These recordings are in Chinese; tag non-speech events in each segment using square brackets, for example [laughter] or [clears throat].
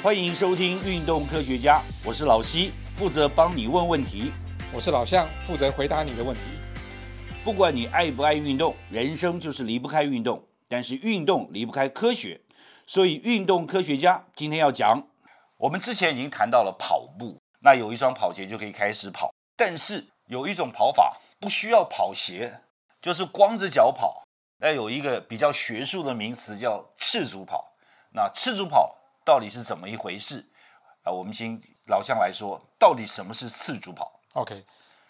欢迎收听《运动科学家》，我是老西，负责帮你问问题。我是老向，负责回答你的问题。不管你爱不爱运动，人生就是离不开运动。但是运动离不开科学，所以运动科学家今天要讲。我们之前已经谈到了跑步，那有一双跑鞋就可以开始跑。但是有一种跑法不需要跑鞋，就是光着脚跑。那有一个比较学术的名词叫赤足跑。那赤足跑到底是怎么一回事？啊，我们请老乡来说，到底什么是赤足跑？OK，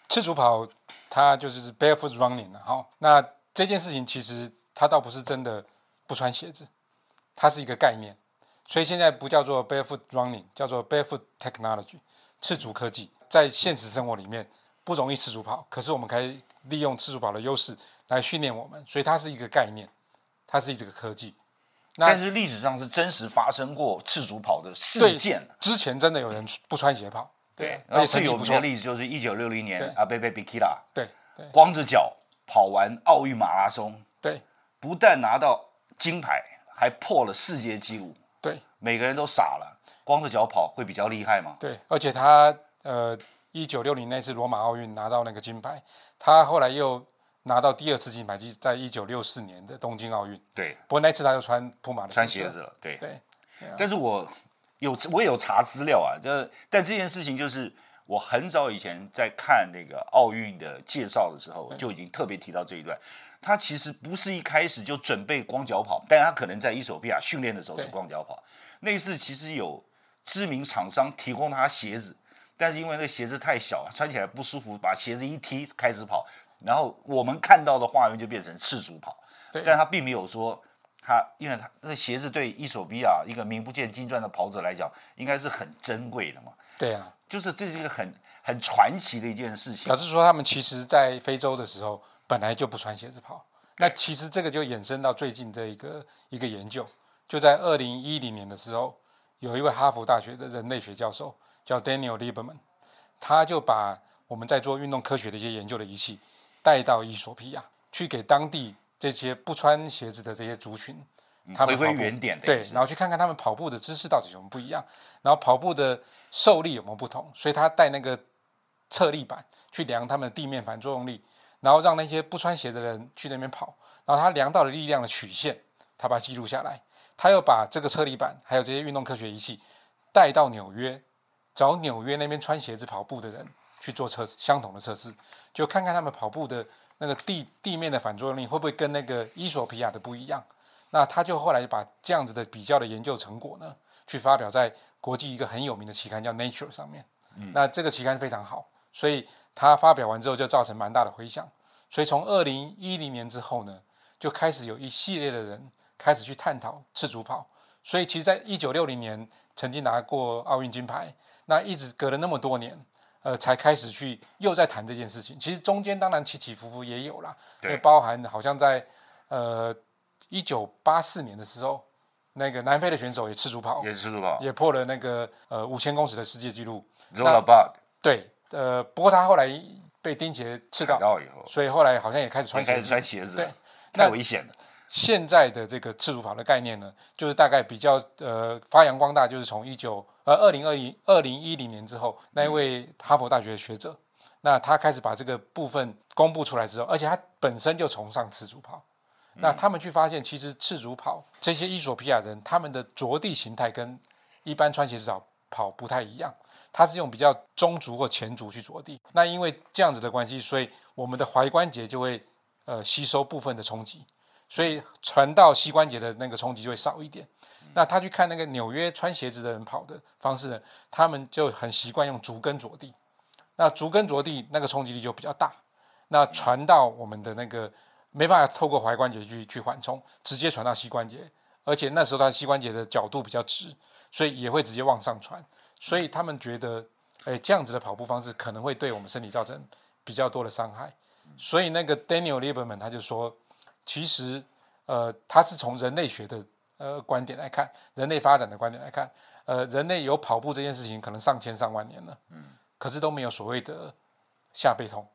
赤足跑它就是 barefoot running 哈。那这件事情其实它倒不是真的不穿鞋子，它是一个概念，所以现在不叫做 barefoot running，叫做 barefoot technology，赤足科技。在现实生活里面不容易赤足跑，可是我们可以利用赤足跑的优势来训练我们，所以它是一个概念，它是一个科技。但是历史上是真实发生过赤足跑的事件，之前真的有人不穿鞋跑。对，而且最有名的例子就是一九六零年阿贝贝比基拉，对，光着脚跑完奥运马拉松，对，不但拿到金牌，还破了世界纪录。对，每个人都傻了，光着脚跑会比较厉害吗？对，而且他呃，一九六零那次罗马奥运拿到那个金牌，他后来又。拿到第二次金牌，就在一九六四年的东京奥运。对，不过那次他就穿普马的穿鞋子了。对对。但是我有我有查资料啊，这但这件事情就是我很早以前在看那个奥运的介绍的时候，就已经特别提到这一段。他其实不是一开始就准备光脚跑，但他可能在伊索比亚训练的时候是光脚跑。那次其实有知名厂商提供他鞋子，但是因为那鞋子太小，穿起来不舒服，把鞋子一踢开始跑。然后我们看到的画面就变成赤足跑，但他并没有说他，因为他那鞋子对伊索比亚一个名不见经传的跑者来讲，应该是很珍贵的嘛。对啊，就是这是一个很很传奇的一件事情。表示说他们其实在非洲的时候本来就不穿鞋子跑。那其实这个就衍生到最近这一个一个研究，就在二零一零年的时候，有一位哈佛大学的人类学教授叫 Daniel Lieberman，他就把我们在做运动科学的一些研究的仪器。带到伊索比亚去给当地这些不穿鞋子的这些族群，他们回归原点，对，然后去看看他们跑步的姿势到底有什么不一样，然后跑步的受力有没有不同，所以他带那个测力板去量他们的地面反作用力，然后让那些不穿鞋的人去那边跑，然后他量到了力量的曲线，他把它记录下来，他又把这个测力板还有这些运动科学仪器带到纽约，找纽约那边穿鞋子跑步的人。去做测相同的测试，就看看他们跑步的那个地地面的反作用力会不会跟那个伊索比亚的不一样。那他就后来把这样子的比较的研究成果呢，去发表在国际一个很有名的期刊叫 Nature 上面。那这个期刊非常好，所以他发表完之后就造成蛮大的回响。所以从二零一零年之后呢，就开始有一系列的人开始去探讨赤足跑。所以其实在一九六零年曾经拿过奥运金牌，那一直隔了那么多年。呃，才开始去又在谈这件事情。其实中间当然起起伏伏也有啦，也包含好像在呃一九八四年的时候，那个南非的选手也赤足跑，也赤足跑，也破了那个呃五千公尺的世界纪录。Roller bug。对，呃，不过他后来被钉鞋刺到，以后，所以后来好像也开始穿鞋子，穿鞋子，对，太危险了。现在的这个赤足跑的概念呢，就是大概比较呃发扬光大，就是从一九呃二零二零二零一零年之后，那一位哈佛大学的学者，那他开始把这个部分公布出来之后，而且他本身就崇尚赤足跑，那他们去发现，其实赤足跑这些伊索比亚人他们的着地形态跟一般穿鞋子跑跑不太一样，他是用比较中足或前足去着地，那因为这样子的关系，所以我们的踝关节就会呃吸收部分的冲击。所以传到膝关节的那个冲击就会少一点。那他去看那个纽约穿鞋子的人跑的方式呢，他们就很习惯用足跟着地。那足跟着地那个冲击力就比较大。那传到我们的那个没办法透过踝关节去去缓冲，直接传到膝关节，而且那时候他膝关节的角度比较直，所以也会直接往上传。所以他们觉得，哎，这样子的跑步方式可能会对我们身体造成比较多的伤害。所以那个 Daniel Lieberman 他就说。其实，呃，他是从人类学的呃观点来看，人类发展的观点来看，呃，人类有跑步这件事情可能上千上万年了，嗯，可是都没有所谓的下背痛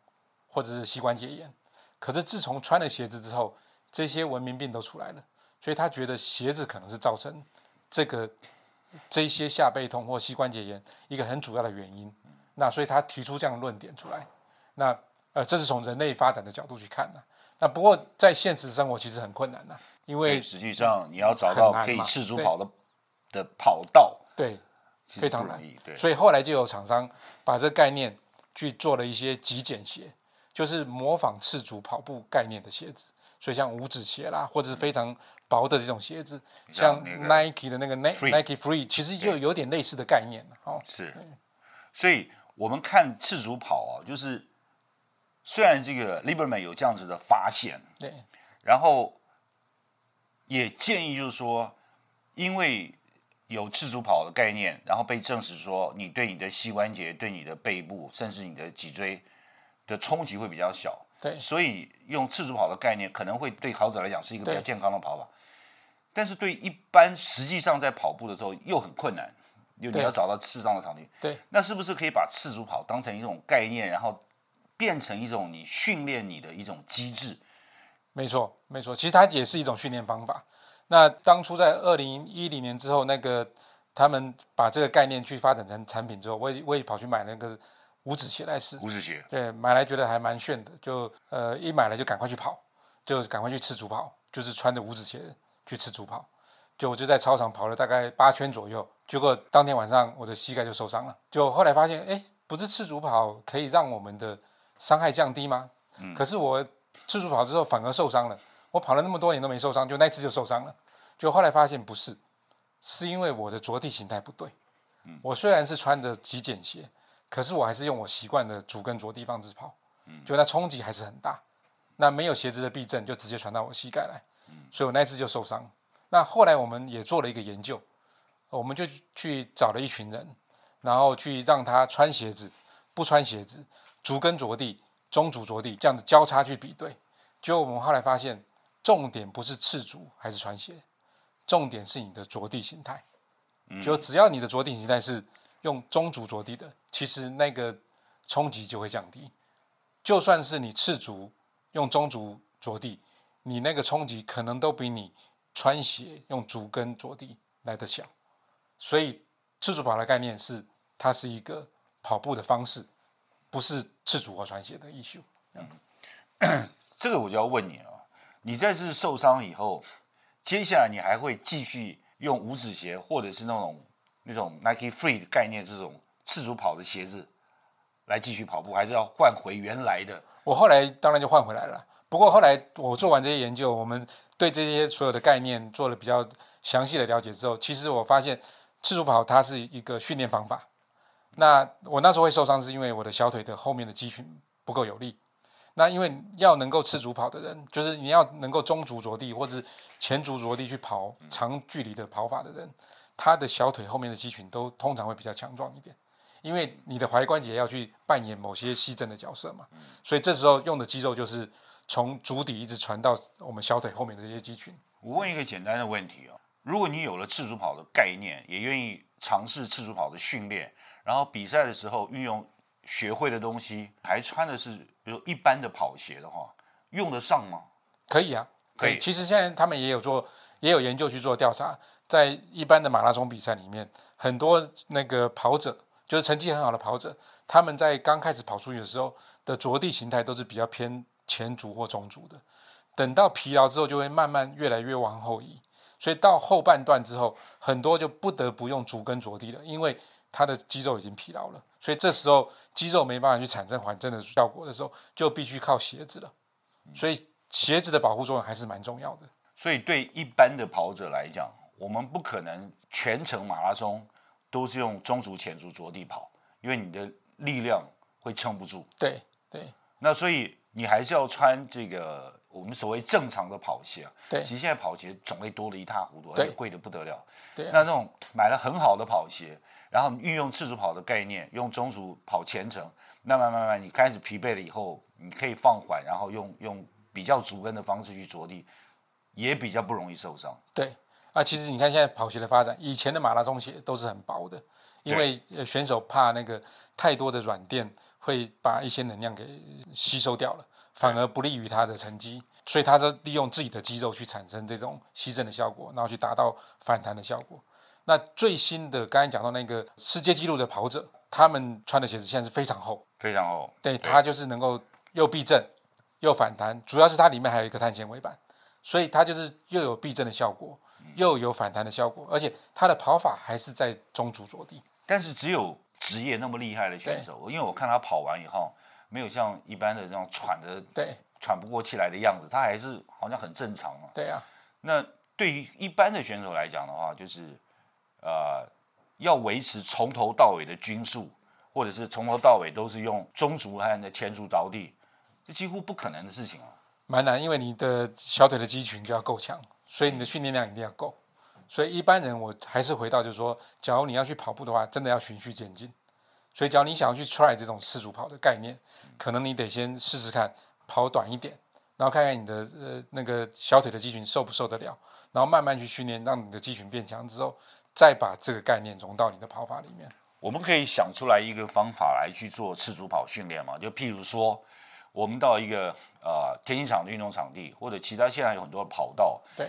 或者是膝关节炎。可是自从穿了鞋子之后，这些文明病都出来了，所以他觉得鞋子可能是造成这个这些下背痛或膝关节炎一个很主要的原因。那所以他提出这样的论点出来。那呃，这是从人类发展的角度去看的。那不过在现实生活其实很困难呐，因为实际上你要找到可以赤足跑的的跑道，对，非常难。对，所以后来就有厂商把这个概念去做了一些极简鞋，就是模仿赤足跑步概念的鞋子。所以像五指鞋啦，或者是非常薄的这种鞋子，像 Nike 的那个 Nike Free，其实就有点类似的概念哦。是，所以我们看赤足跑啊，就是虽然这个 Liberman 有这样子的发现，对，然后也建议就是说，因为有赤足跑的概念，然后被证实说，你对你的膝关节、对你的背部，甚至你的脊椎的冲击会比较小。对，所以用赤足跑的概念可能会对跑者来讲是一个比较健康的跑法，但是对一般实际上在跑步的时候又很困难，就你要找到适当的场地。对，那是不是可以把赤足跑当成一种概念，然后变成一种你训练你的一种机制？没错，没错，其实它也是一种训练方法。那当初在二零一零年之后，那个他们把这个概念去发展成产品之后，我也我也跑去买那个。五指鞋来试，五指鞋，对，买来觉得还蛮炫的，就呃一买来就赶快去跑，就赶快去赤足跑，就是穿着五指鞋去赤足跑，就我就在操场跑了大概八圈左右，结果当天晚上我的膝盖就受伤了，就后来发现，哎，不是赤足跑可以让我们的伤害降低吗？嗯，可是我赤足跑之后反而受伤了，我跑了那么多年都没受伤，就那次就受伤了，就后来发现不是，是因为我的着地形态不对，嗯，我虽然是穿着极简鞋。可是我还是用我习惯的足跟着地方式跑，就那冲击还是很大，那没有鞋子的避震就直接传到我膝盖来，所以我那次就受伤。那后来我们也做了一个研究，我们就去找了一群人，然后去让他穿鞋子、不穿鞋子、足跟着地、中足着地这样子交叉去比对。结果我们后来发现，重点不是赤足还是穿鞋，重点是你的着地形态。就只要你的着地形态是。用中足着地的，其实那个冲击就会降低。就算是你赤足用中足着地，你那个冲击可能都比你穿鞋用足跟着地来得小。所以赤足跑的概念是，它是一个跑步的方式，不是赤足或穿鞋的艺术。嗯，这个我就要问你啊，你这次受伤以后，接下来你还会继续用五指鞋，或者是那种？那种 Nike Free 的概念，这种赤足跑的鞋子来继续跑步，还是要换回原来的？我后来当然就换回来了。不过后来我做完这些研究，我们对这些所有的概念做了比较详细的了解之后，其实我发现赤足跑它是一个训练方法。那我那时候会受伤，是因为我的小腿的后面的肌群不够有力。那因为要能够赤足跑的人，就是你要能够中足着地或者前足着地去跑长距离的跑法的人。他的小腿后面的肌群都通常会比较强壮一点，因为你的踝关节要去扮演某些吸震的角色嘛，所以这时候用的肌肉就是从足底一直传到我们小腿后面的这些肌群。我问一个简单的问题哦，如果你有了赤足跑的概念，也愿意尝试赤足跑的训练，然后比赛的时候运用学会的东西，还穿的是比如一般的跑鞋的话，用得上吗？可以啊，可以。其实现在他们也有做，也有研究去做调查。在一般的马拉松比赛里面，很多那个跑者，就是成绩很好的跑者，他们在刚开始跑出去的时候的着地形态都是比较偏前足或中足的，等到疲劳之后，就会慢慢越来越往后移，所以到后半段之后，很多就不得不用足跟着地了，因为他的肌肉已经疲劳了，所以这时候肌肉没办法去产生缓震的效果的时候，就必须靠鞋子了，所以鞋子的保护作用还是蛮重要的。所以对一般的跑者来讲，我们不可能全程马拉松都是用中足前足着地跑，因为你的力量会撑不住。对对。那所以你还是要穿这个我们所谓正常的跑鞋啊。对。其实现在跑鞋种类多的一塌糊涂，而且贵的不得了。对。那那种买了很好的跑鞋，然后运用次足跑的概念，用中足跑前程，慢慢慢慢你开始疲惫了以后，你可以放缓，然后用用比较足跟的方式去着地，也比较不容易受伤。对。啊，其实你看现在跑鞋的发展，以前的马拉松鞋都是很薄的，因为选手怕那个太多的软垫会把一些能量给吸收掉了，反而不利于他的成绩，所以他都利用自己的肌肉去产生这种吸震的效果，然后去达到反弹的效果。那最新的刚才讲到那个世界纪录的跑者，他们穿的鞋子现在是非常厚，非常厚。对，它就是能够又避震又反弹，主要是它里面还有一个碳纤维板，所以它就是又有避震的效果，又有反弹的效果，而且它的跑法还是在中足着地。但是只有职业那么厉害的选手，因为我看他跑完以后，没有像一般的这样喘的，对，喘不过气来的样子，他还是好像很正常嘛。对啊。那对于一般的选手来讲的话，就是呃，要维持从头到尾的均速，或者是从头到尾都是用中足和的前足着地，这几乎不可能的事情啊。蛮难，因为你的小腿的肌群就要够强，所以你的训练量一定要够。所以一般人我还是回到就是说，假如你要去跑步的话，真的要循序渐进。所以，假如你想要去 try 这种四足跑的概念，可能你得先试试看跑短一点，然后看看你的呃那个小腿的肌群受不受得了，然后慢慢去训练，让你的肌群变强之后，再把这个概念融到你的跑法里面。我们可以想出来一个方法来去做赤足跑训练嘛？就譬如说，我们到一个呃田径场的运动场地，或者其他现在有很多跑道，对，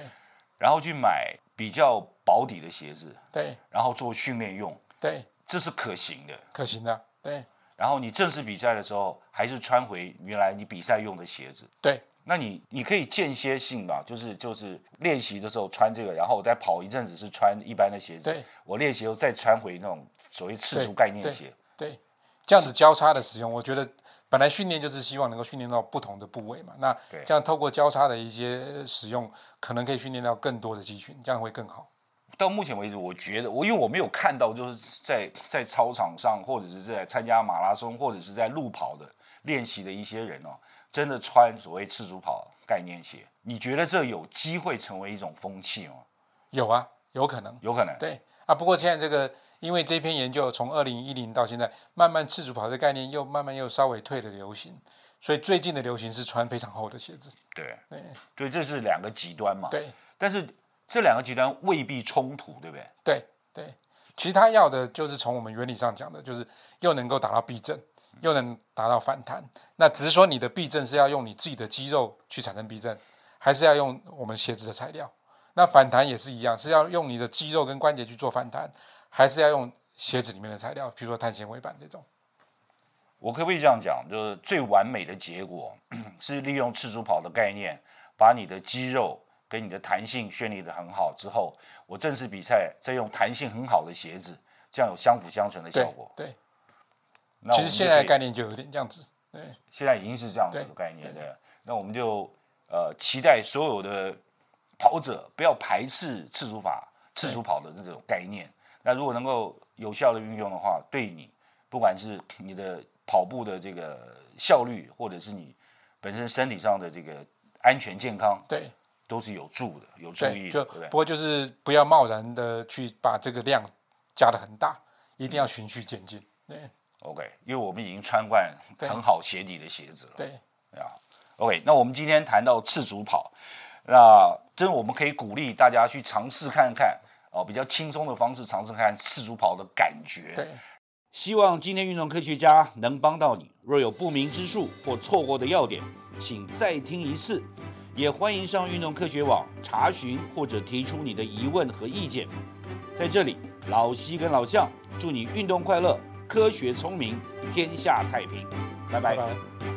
然后去买比较薄底的鞋子，对，然后做训练用，对。这是可行的，可行的，对。然后你正式比赛的时候，还是穿回原来你比赛用的鞋子，对。那你你可以间歇性吧，就是就是练习的时候穿这个，然后我再跑一阵子是穿一般的鞋子，对。我练习后再穿回那种所谓次数概念鞋，对。这样子交叉的使用，我觉得本来训练就是希望能够训练到不同的部位嘛，那这样透过交叉的一些使用，可能可以训练到更多的肌群，这样会更好。到目前为止，我觉得我因为我没有看到，就是在在操场上或者是在参加马拉松或者是在路跑的练习的一些人哦，真的穿所谓赤足跑概念鞋。你觉得这有机会成为一种风气吗？有啊，有可能，有可能。对啊，不过现在这个因为这篇研究从二零一零到现在，慢慢赤足跑的概念又慢慢又稍微退了流行，所以最近的流行是穿非常厚的鞋子。对对对，这是两个极端嘛。对，但是。这两个极端未必冲突，对不对？对对，其实他要的就是从我们原理上讲的，就是又能够达到避震，又能达到反弹。那只是说你的避震是要用你自己的肌肉去产生避震，还是要用我们鞋子的材料？那反弹也是一样，是要用你的肌肉跟关节去做反弹，还是要用鞋子里面的材料，比如说碳纤维板这种？我可不可以这样讲？就是最完美的结果 [clears throat] 是利用赤足跑的概念，把你的肌肉。跟你的弹性训练的很好之后，我正式比赛再用弹性很好的鞋子，这样有相辅相成的效果。对，其实现在概念就有点这样子。对，现在已经是这样子的概念。对，那我们就呃期待所有的跑者不要排斥次数法、次数跑的那种概念。那如果能够有效的运用的话，对你不管是你的跑步的这个效率，或者是你本身身体上的这个安全健康，对。都是有助的，有注意，就不过就是不要贸然的去把这个量加的很大，一定要循序渐进。对，OK，因为我们已经穿惯很好鞋底的鞋子了。对，啊，OK，那我们今天谈到赤足跑，那真我们可以鼓励大家去尝试看看哦，比较轻松的方式尝试看赤足跑的感觉。对，希望今天运动科学家能帮到你。若有不明之处或错过的要点，请再听一次。也欢迎上运动科学网查询或者提出你的疑问和意见。在这里，老西跟老向祝你运动快乐，科学聪明，天下太平。拜拜。